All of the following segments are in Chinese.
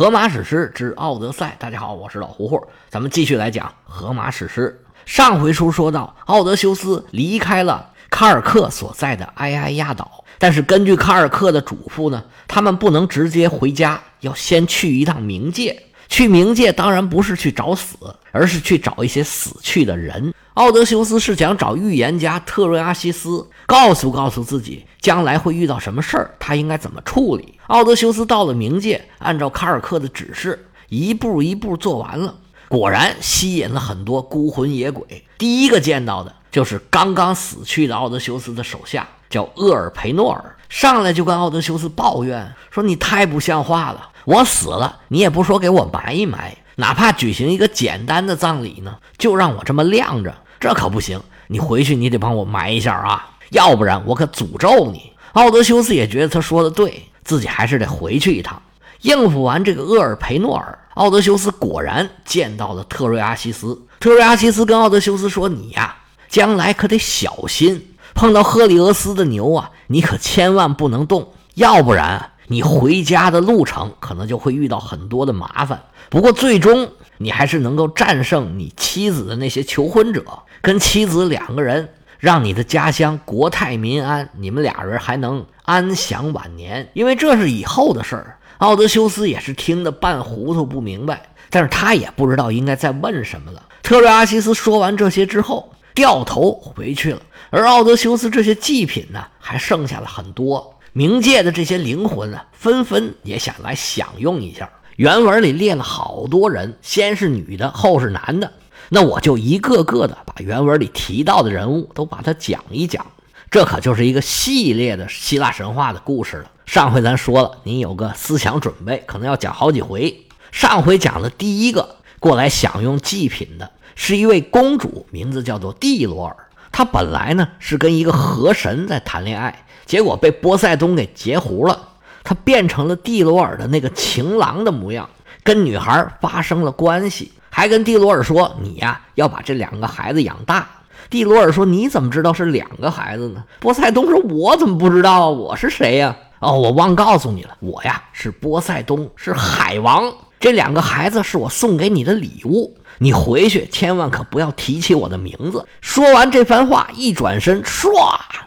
荷马史诗之《奥德赛》，大家好，我是老胡胡，咱们继续来讲《荷马史诗》。上回书说到，奥德修斯离开了卡尔克所在的埃埃亚岛，但是根据卡尔克的嘱咐呢，他们不能直接回家，要先去一趟冥界。去冥界当然不是去找死，而是去找一些死去的人。奥德修斯是想找预言家特瑞阿西斯，告诉告诉自己将来会遇到什么事儿，他应该怎么处理。奥德修斯到了冥界，按照卡尔克的指示，一步一步做完了，果然吸引了很多孤魂野鬼。第一个见到的就是刚刚死去的奥德修斯的手下，叫厄尔培诺尔，上来就跟奥德修斯抱怨说：“你太不像话了。”我死了，你也不说给我埋一埋，哪怕举行一个简单的葬礼呢，就让我这么晾着，这可不行。你回去，你得帮我埋一下啊，要不然我可诅咒你。奥德修斯也觉得他说的对，自己还是得回去一趟，应付完这个厄尔培诺尔。奥德修斯果然见到了特瑞阿西斯。特瑞阿西斯跟奥德修斯说：“你呀，将来可得小心，碰到赫里俄斯的牛啊，你可千万不能动，要不然。”你回家的路程可能就会遇到很多的麻烦，不过最终你还是能够战胜你妻子的那些求婚者，跟妻子两个人，让你的家乡国泰民安，你们俩人还能安享晚年。因为这是以后的事儿。奥德修斯也是听得半糊涂不明白，但是他也不知道应该再问什么了。特瑞阿西斯说完这些之后，掉头回去了，而奥德修斯这些祭品呢，还剩下了很多。冥界的这些灵魂啊，纷纷也想来享用一下。原文里列了好多人，先是女的，后是男的。那我就一个个的把原文里提到的人物都把它讲一讲。这可就是一个系列的希腊神话的故事了。上回咱说了，您有个思想准备，可能要讲好几回。上回讲的第一个过来享用祭品的是一位公主，名字叫做蒂罗尔。她本来呢是跟一个河神在谈恋爱。结果被波塞冬给截胡了，他变成了蒂罗尔的那个情郎的模样，跟女孩发生了关系，还跟蒂罗尔说：“你呀，要把这两个孩子养大。”蒂罗尔说：“你怎么知道是两个孩子呢？”波塞冬说：“我怎么不知道？我是谁呀？哦，我忘告诉你了，我呀是波塞冬，是海王。这两个孩子是我送给你的礼物，你回去千万可不要提起我的名字。”说完这番话，一转身，唰，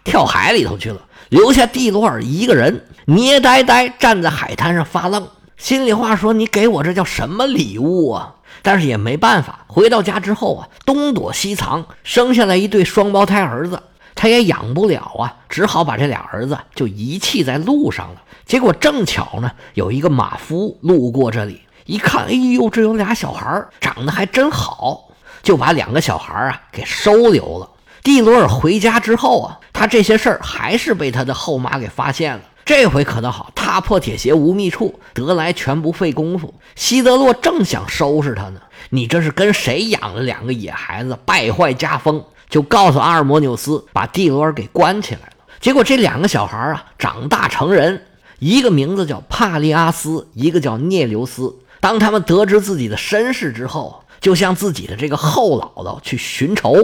跳海里头去了。留下蒂罗尔一个人，捏呆呆站在海滩上发愣。心里话说：“你给我这叫什么礼物啊？”但是也没办法。回到家之后啊，东躲西藏，生下来一对双胞胎儿子，他也养不了啊，只好把这俩儿子就遗弃在路上了。结果正巧呢，有一个马夫路过这里，一看，哎呦，这有俩小孩长得还真好，就把两个小孩啊给收留了。蒂罗尔回家之后啊，他这些事儿还是被他的后妈给发现了。这回可倒好，踏破铁鞋无觅处，得来全不费工夫。希德洛正想收拾他呢，你这是跟谁养了两个野孩子，败坏家风？就告诉阿尔摩纽斯，把蒂罗尔给关起来了。结果这两个小孩啊，长大成人，一个名字叫帕利阿斯，一个叫涅留斯。当他们得知自己的身世之后，就向自己的这个后姥姥去寻仇。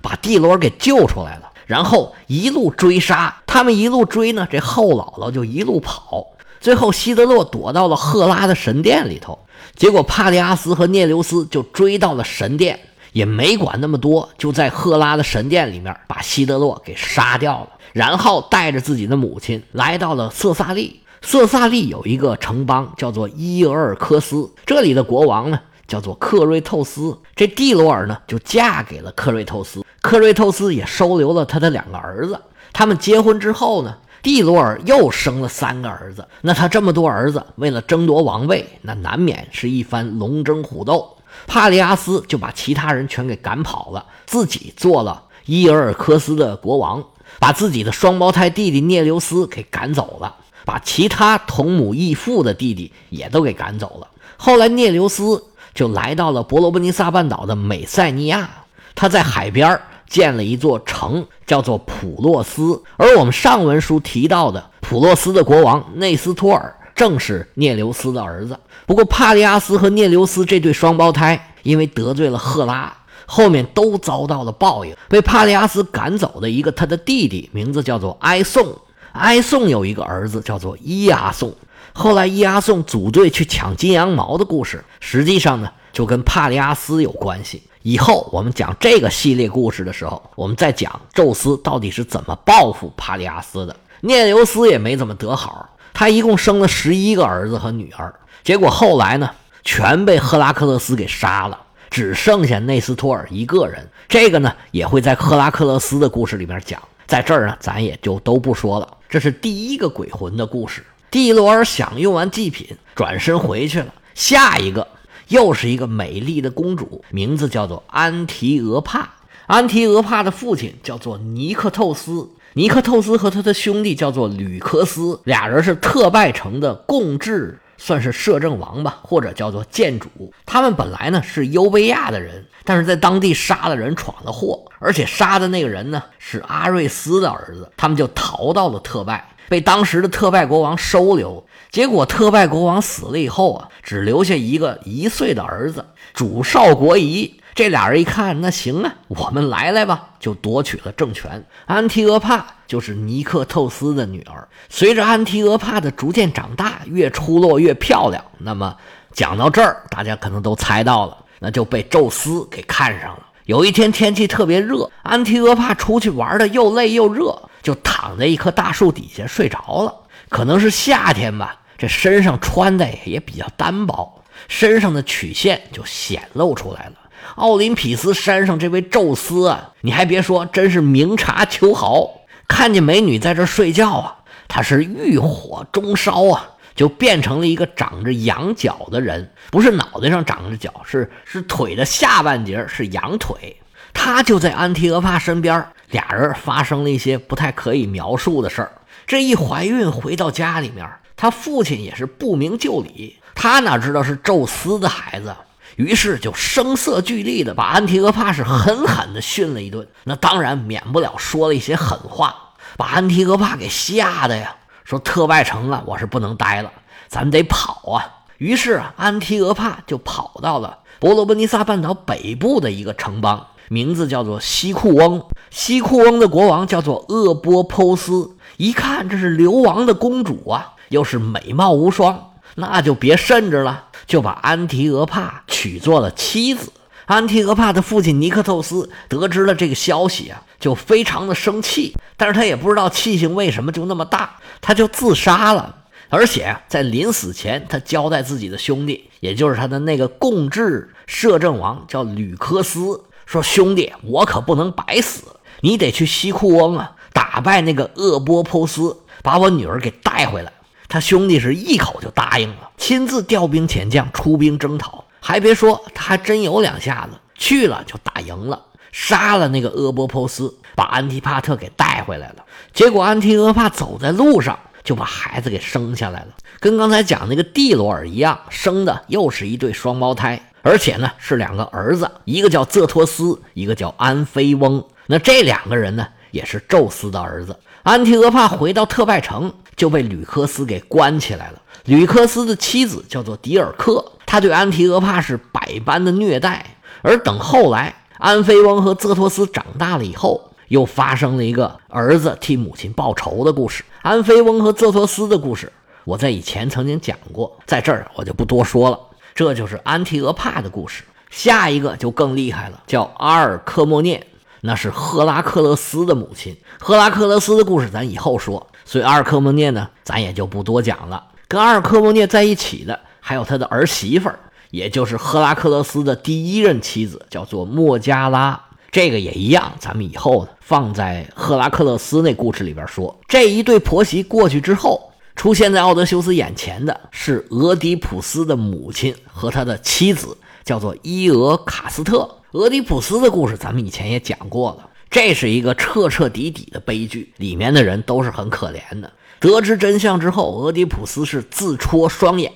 把蒂罗尔给救出来了，然后一路追杀。他们一路追呢，这后姥姥就一路跑。最后，希德洛躲到了赫拉的神殿里头。结果，帕利阿斯和涅留斯就追到了神殿，也没管那么多，就在赫拉的神殿里面把希德洛给杀掉了。然后带着自己的母亲来到了色萨利。色萨利有一个城邦叫做伊俄尔科斯，这里的国王呢？叫做克瑞透斯，这蒂罗尔呢就嫁给了克瑞透斯，克瑞透斯也收留了他的两个儿子。他们结婚之后呢，蒂罗尔又生了三个儿子。那他这么多儿子，为了争夺王位，那难免是一番龙争虎斗。帕利阿斯就把其他人全给赶跑了，自己做了伊尔尔科斯的国王，把自己的双胞胎弟弟涅留斯给赶走了，把其他同母异父的弟弟也都给赶走了。后来涅留斯。就来到了伯罗奔尼撒半岛的美塞尼亚，他在海边建了一座城，叫做普洛斯。而我们上文书提到的普洛斯的国王内斯托尔，正是涅留斯的儿子。不过帕利阿斯和涅留斯这对双胞胎，因为得罪了赫拉，后面都遭到了报应，被帕利阿斯赶走的一个他的弟弟，名字叫做埃宋。埃宋有一个儿子叫做伊阿宋。后来伊阿宋组队去抢金羊毛的故事，实际上呢就跟帕利阿斯有关系。以后我们讲这个系列故事的时候，我们再讲宙斯到底是怎么报复帕利阿斯的。涅留斯也没怎么得好，他一共生了十一个儿子和女儿，结果后来呢，全被赫拉克勒斯给杀了。只剩下内斯托尔一个人，这个呢也会在赫拉克勒斯的故事里面讲，在这儿呢咱也就都不说了。这是第一个鬼魂的故事。蒂罗尔享用完祭品，转身回去了。下一个又是一个美丽的公主，名字叫做安提俄帕。安提俄帕的父亲叫做尼克透斯，尼克透斯和他的兄弟叫做吕克斯，俩人是特拜城的共治。算是摄政王吧，或者叫做建主。他们本来呢是优卑亚的人，但是在当地杀了人，闯了祸，而且杀的那个人呢是阿瑞斯的儿子。他们就逃到了特拜，被当时的特拜国王收留。结果特拜国王死了以后啊，只留下一个一岁的儿子，主少国疑。这俩人一看，那行啊，我们来来吧，就夺取了政权。安提俄帕就是尼克透斯的女儿。随着安提俄帕的逐渐长大，越出落越漂亮。那么讲到这儿，大家可能都猜到了，那就被宙斯给看上了。有一天天气特别热，安提俄帕出去玩的又累又热，就躺在一棵大树底下睡着了。可能是夏天吧，这身上穿的也比较单薄，身上的曲线就显露出来了。奥林匹斯山上这位宙斯啊，你还别说，真是明察秋毫。看见美女在这睡觉啊，他是欲火中烧啊，就变成了一个长着羊角的人，不是脑袋上长着角，是是腿的下半截是羊腿。他就在安提俄帕身边，俩人发生了一些不太可以描述的事儿。这一怀孕回到家里面，他父亲也是不明就里，他哪知道是宙斯的孩子。于是就声色俱厉的把安提俄帕是狠狠的训了一顿，那当然免不了说了一些狠话，把安提俄帕给吓得呀，说特拜城啊，我是不能待了，咱们得跑啊。于是，安提俄帕就跑到了伯罗奔尼撒半岛北部的一个城邦，名字叫做西库翁。西库翁的国王叫做厄波剖斯，一看这是流亡的公主啊，又是美貌无双，那就别慎着了。就把安提俄帕娶做了妻子。安提俄帕的父亲尼克透斯得知了这个消息啊，就非常的生气，但是他也不知道气性为什么就那么大，他就自杀了。而且在临死前，他交代自己的兄弟，也就是他的那个共治摄政王叫吕科斯，说：“兄弟，我可不能白死，你得去西库翁啊，打败那个厄波波斯，把我女儿给带回来。”他兄弟是一口就答应了，亲自调兵遣将，出兵征讨。还别说，他还真有两下子，去了就打赢了，杀了那个阿波波斯，把安提帕特给带回来了。结果安提阿帕走在路上，就把孩子给生下来了，跟刚才讲那个蒂罗尔一样，生的又是一对双胞胎，而且呢是两个儿子，一个叫泽托斯，一个叫安菲翁。那这两个人呢，也是宙斯的儿子。安提俄帕回到特拜城，就被吕克斯给关起来了。吕克斯的妻子叫做迪尔克，他对安提俄帕是百般的虐待。而等后来安菲翁和泽托斯长大了以后，又发生了一个儿子替母亲报仇的故事。安菲翁和泽托斯的故事，我在以前曾经讲过，在这儿我就不多说了。这就是安提俄帕的故事。下一个就更厉害了，叫阿尔克莫涅。那是赫拉克勒斯的母亲。赫拉克勒斯的故事咱以后说，所以阿尔克莫涅呢，咱也就不多讲了。跟阿尔克莫涅在一起的还有他的儿媳妇儿，也就是赫拉克勒斯的第一任妻子，叫做莫加拉。这个也一样，咱们以后放在赫拉克勒斯那故事里边说。这一对婆媳过去之后，出现在奥德修斯眼前的是俄狄浦斯的母亲和他的妻子，叫做伊俄卡斯特。俄狄浦斯的故事，咱们以前也讲过了。这是一个彻彻底底的悲剧，里面的人都是很可怜的。得知真相之后，俄狄浦斯是自戳双眼，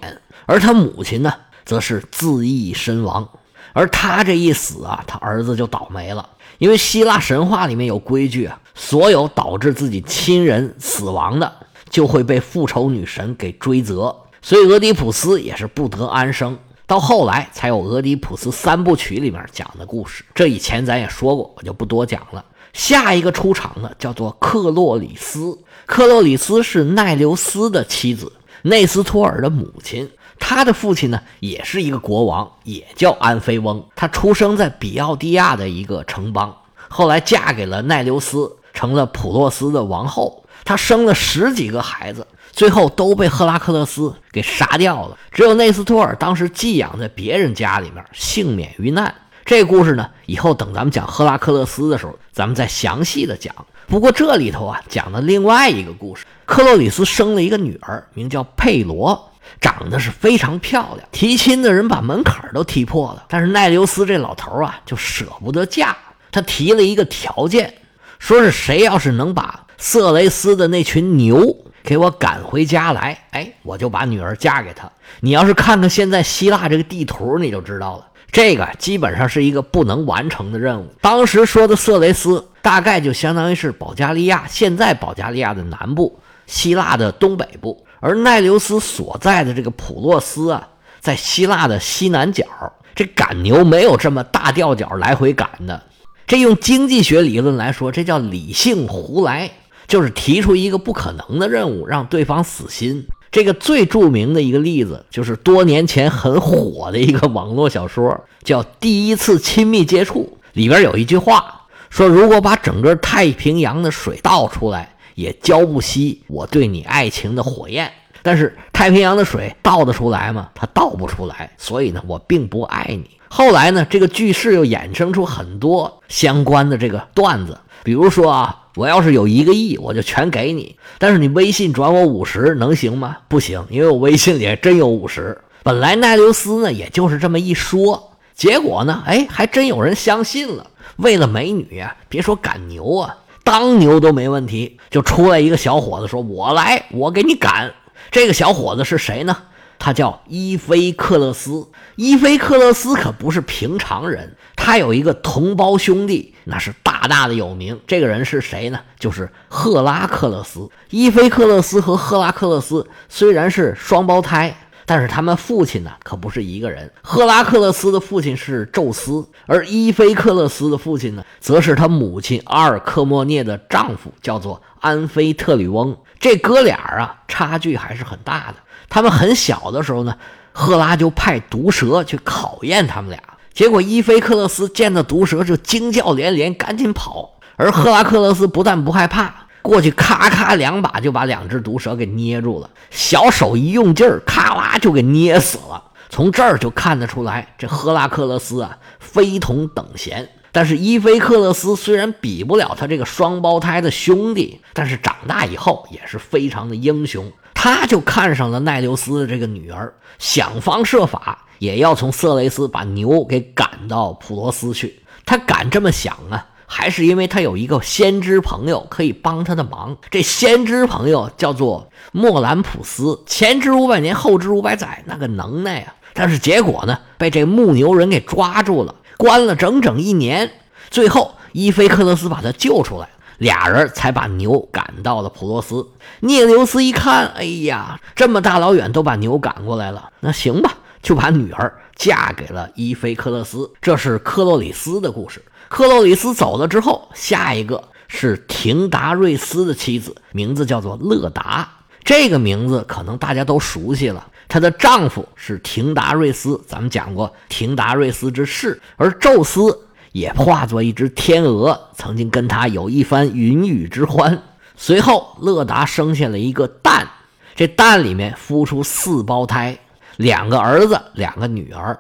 而他母亲呢，则是自缢身亡。而他这一死啊，他儿子就倒霉了。因为希腊神话里面有规矩啊，所有导致自己亲人死亡的，就会被复仇女神给追责。所以俄狄浦斯也是不得安生。到后来才有《俄狄浦斯三部曲》里面讲的故事，这以前咱也说过，我就不多讲了。下一个出场的叫做克洛里斯，克洛里斯是奈留斯的妻子，内斯托尔的母亲，他的父亲呢也是一个国王，也叫安菲翁。他出生在比奥蒂亚的一个城邦，后来嫁给了奈留斯，成了普洛斯的王后。他生了十几个孩子，最后都被赫拉克勒斯给杀掉了。只有内斯托尔当时寄养在别人家里面，幸免于难。这故事呢，以后等咱们讲赫拉克勒斯的时候，咱们再详细的讲。不过这里头啊，讲的另外一个故事：克洛里斯生了一个女儿，名叫佩罗，长得是非常漂亮。提亲的人把门槛都踢破了，但是奈留斯这老头啊，就舍不得嫁。他提了一个条件，说是谁要是能把色雷斯的那群牛给我赶回家来，哎，我就把女儿嫁给他。你要是看看现在希腊这个地图，你就知道了。这个基本上是一个不能完成的任务。当时说的色雷斯，大概就相当于是保加利亚，现在保加利亚的南部，希腊的东北部。而奈留斯所在的这个普洛斯啊，在希腊的西南角。这赶牛没有这么大吊脚来回赶的，这用经济学理论来说，这叫理性胡来，就是提出一个不可能的任务，让对方死心。这个最著名的一个例子，就是多年前很火的一个网络小说，叫《第一次亲密接触》。里边有一句话说：“如果把整个太平洋的水倒出来，也浇不熄我对你爱情的火焰。”但是太平洋的水倒得出来吗？它倒不出来。所以呢，我并不爱你。后来呢，这个句式又衍生出很多相关的这个段子，比如说啊。我要是有一个亿，我就全给你。但是你微信转我五十，能行吗？不行，因为我微信里还真有五十。本来奈留斯呢，也就是这么一说，结果呢，哎，还真有人相信了。为了美女啊，别说赶牛啊，当牛都没问题。就出来一个小伙子说：“我来，我给你赶。”这个小伙子是谁呢？他叫伊菲克勒斯。伊菲克勒斯可不是平常人，他有一个同胞兄弟，那是大大的有名。这个人是谁呢？就是赫拉克勒斯。伊菲克勒斯和赫拉克勒斯虽然是双胞胎，但是他们父亲呢可不是一个人。赫拉克勒斯的父亲是宙斯，而伊菲克勒斯的父亲呢，则是他母亲阿尔克莫涅的丈夫，叫做安菲特吕翁。这哥俩啊，差距还是很大的。他们很小的时候呢，赫拉就派毒蛇去考验他们俩。结果伊菲克勒斯见到毒蛇就惊叫连连，赶紧跑。而赫拉克勒斯不但不害怕，过去咔咔两把就把两只毒蛇给捏住了。小手一用劲儿，咔啦就给捏死了。从这儿就看得出来，这赫拉克勒斯啊，非同等闲。但是伊菲克勒斯虽然比不了他这个双胞胎的兄弟，但是长大以后也是非常的英雄。他就看上了奈留斯的这个女儿，想方设法也要从色雷斯把牛给赶到普罗斯去。他敢这么想啊，还是因为他有一个先知朋友可以帮他的忙。这先知朋友叫做莫兰普斯，前知五百年，后知五百载，那个能耐啊！但是结果呢，被这牧牛人给抓住了，关了整整一年。最后，伊菲克勒斯把他救出来。俩人才把牛赶到了普洛斯。涅留斯一看，哎呀，这么大老远都把牛赶过来了，那行吧，就把女儿嫁给了伊菲克勒斯。这是克洛里斯的故事。克洛里斯走了之后，下一个是廷达瑞斯的妻子，名字叫做勒达。这个名字可能大家都熟悉了。她的丈夫是廷达瑞斯，咱们讲过廷达瑞斯之事，而宙斯。也化作一只天鹅，曾经跟他有一番云雨之欢。随后，勒达生下了一个蛋，这蛋里面孵出四胞胎，两个儿子，两个女儿。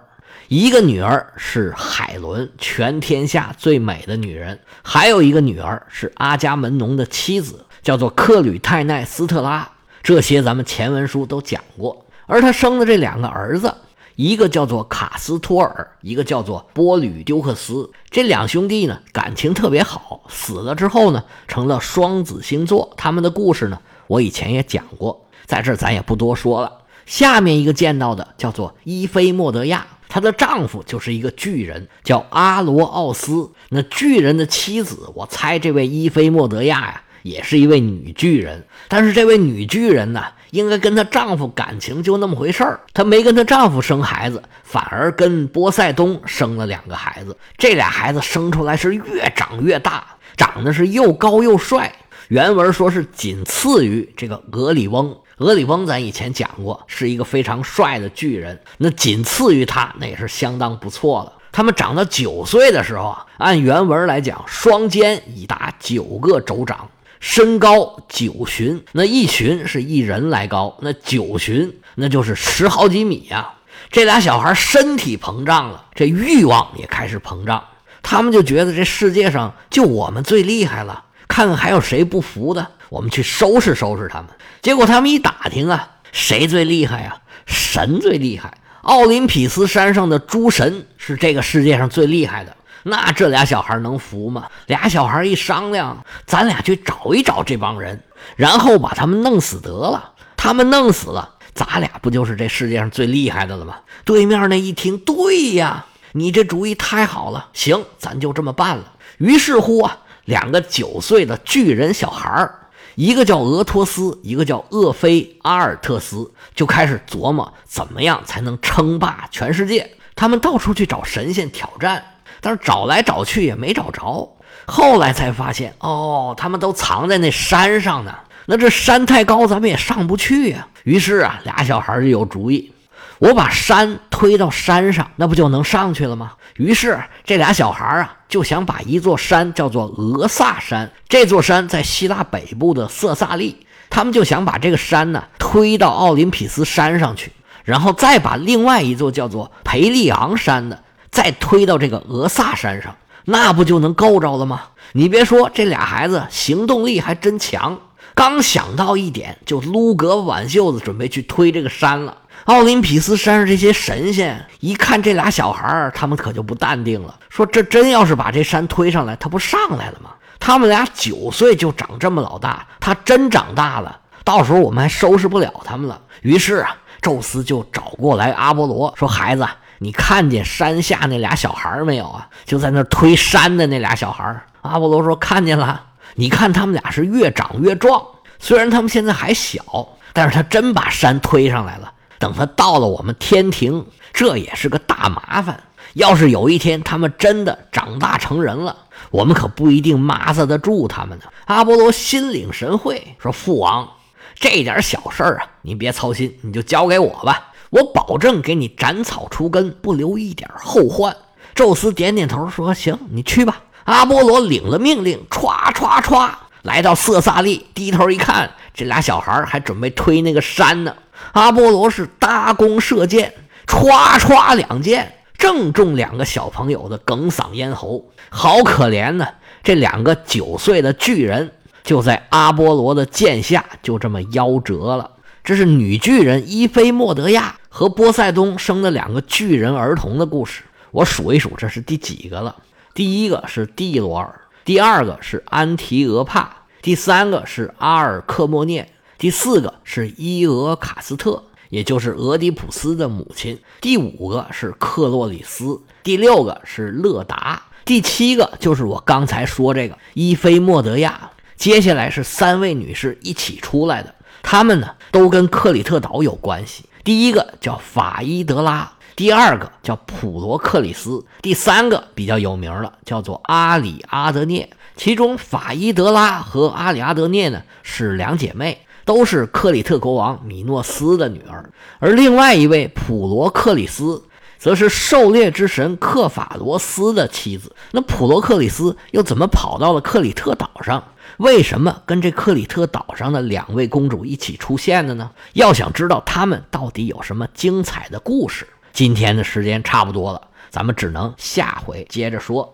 一个女儿是海伦，全天下最美的女人；还有一个女儿是阿伽门农的妻子，叫做克吕泰奈斯特拉。这些咱们前文书都讲过。而他生的这两个儿子。一个叫做卡斯托尔，一个叫做波吕丢克斯。这两兄弟呢，感情特别好。死了之后呢，成了双子星座。他们的故事呢，我以前也讲过，在这儿咱也不多说了。下面一个见到的叫做伊菲莫德亚，她的丈夫就是一个巨人，叫阿罗奥斯。那巨人的妻子，我猜这位伊菲莫德亚呀。也是一位女巨人，但是这位女巨人呢，应该跟她丈夫感情就那么回事儿。她没跟她丈夫生孩子，反而跟波塞冬生了两个孩子。这俩孩子生出来是越长越大，长得是又高又帅。原文说是仅次于这个俄里翁。俄里翁咱以前讲过，是一个非常帅的巨人，那仅次于他，那也是相当不错了。他们长到九岁的时候啊，按原文来讲，双肩已达九个肘掌，身高九旬，那一旬是一人来高，那九旬那就是十好几米呀。这俩小孩身体膨胀了，这欲望也开始膨胀，他们就觉得这世界上就我们最厉害了，看看还有谁不服的，我们去收拾收拾他们。结果他们一打听啊，谁最厉害呀？神最厉害。奥林匹斯山上的诸神是这个世界上最厉害的，那这俩小孩能服吗？俩小孩一商量，咱俩去找一找这帮人，然后把他们弄死得了。他们弄死了，咱俩不就是这世界上最厉害的了吗？对面那一听，对呀，你这主意太好了，行，咱就这么办了。于是乎啊，两个九岁的巨人小孩儿。一个叫俄托斯，一个叫厄菲阿尔特斯，就开始琢磨怎么样才能称霸全世界。他们到处去找神仙挑战，但是找来找去也没找着。后来才发现，哦，他们都藏在那山上呢。那这山太高，咱们也上不去呀。于是啊，俩小孩就有主意。我把山推到山上，那不就能上去了吗？于是这俩小孩啊，就想把一座山叫做俄萨山。这座山在希腊北部的色萨利，他们就想把这个山呢推到奥林匹斯山上去，然后再把另外一座叫做培利昂山的再推到这个俄萨山上，那不就能够着了吗？你别说，这俩孩子行动力还真强。刚想到一点，就撸胳膊挽袖子，准备去推这个山了。奥林匹斯山上这些神仙一看这俩小孩儿，他们可就不淡定了，说：“这真要是把这山推上来，他不上来了吗？他们俩九岁就长这么老大，他真长大了，到时候我们还收拾不了他们了。”于是啊，宙斯就找过来阿波罗，说：“孩子，你看见山下那俩小孩没有啊？就在那推山的那俩小孩。”阿波罗说：“看见了。你看他们俩是越长越壮，虽然他们现在还小，但是他真把山推上来了。”等他到了我们天庭，这也是个大麻烦。要是有一天他们真的长大成人了，我们可不一定抹杀得住他们呢。阿波罗心领神会，说：“父王，这点小事儿啊，您别操心，你就交给我吧，我保证给你斩草除根，不留一点后患。”宙斯点点头，说：“行，你去吧。”阿波罗领了命令，歘歘歘，来到色萨利，低头一看，这俩小孩还准备推那个山呢。阿波罗是搭弓射箭，歘歘两箭，正中两个小朋友的哽嗓咽喉，好可怜呢！这两个九岁的巨人就在阿波罗的箭下就这么夭折了。这是女巨人伊菲莫德亚和波塞冬生的两个巨人儿童的故事。我数一数，这是第几个了？第一个是蒂罗尔，第二个是安提俄帕，第三个是阿尔克莫涅。第四个是伊俄卡斯特，也就是俄狄浦斯的母亲。第五个是克洛里斯，第六个是勒达，第七个就是我刚才说这个伊菲莫德亚。接下来是三位女士一起出来的，他们呢都跟克里特岛有关系。第一个叫法伊德拉，第二个叫普罗克里斯，第三个比较有名了，叫做阿里阿德涅。其中法伊德拉和阿里阿德涅呢是两姐妹。都是克里特国王米诺斯的女儿，而另外一位普罗克里斯，则是狩猎之神克法罗斯的妻子。那普罗克里斯又怎么跑到了克里特岛上？为什么跟这克里特岛上的两位公主一起出现的呢？要想知道他们到底有什么精彩的故事，今天的时间差不多了，咱们只能下回接着说。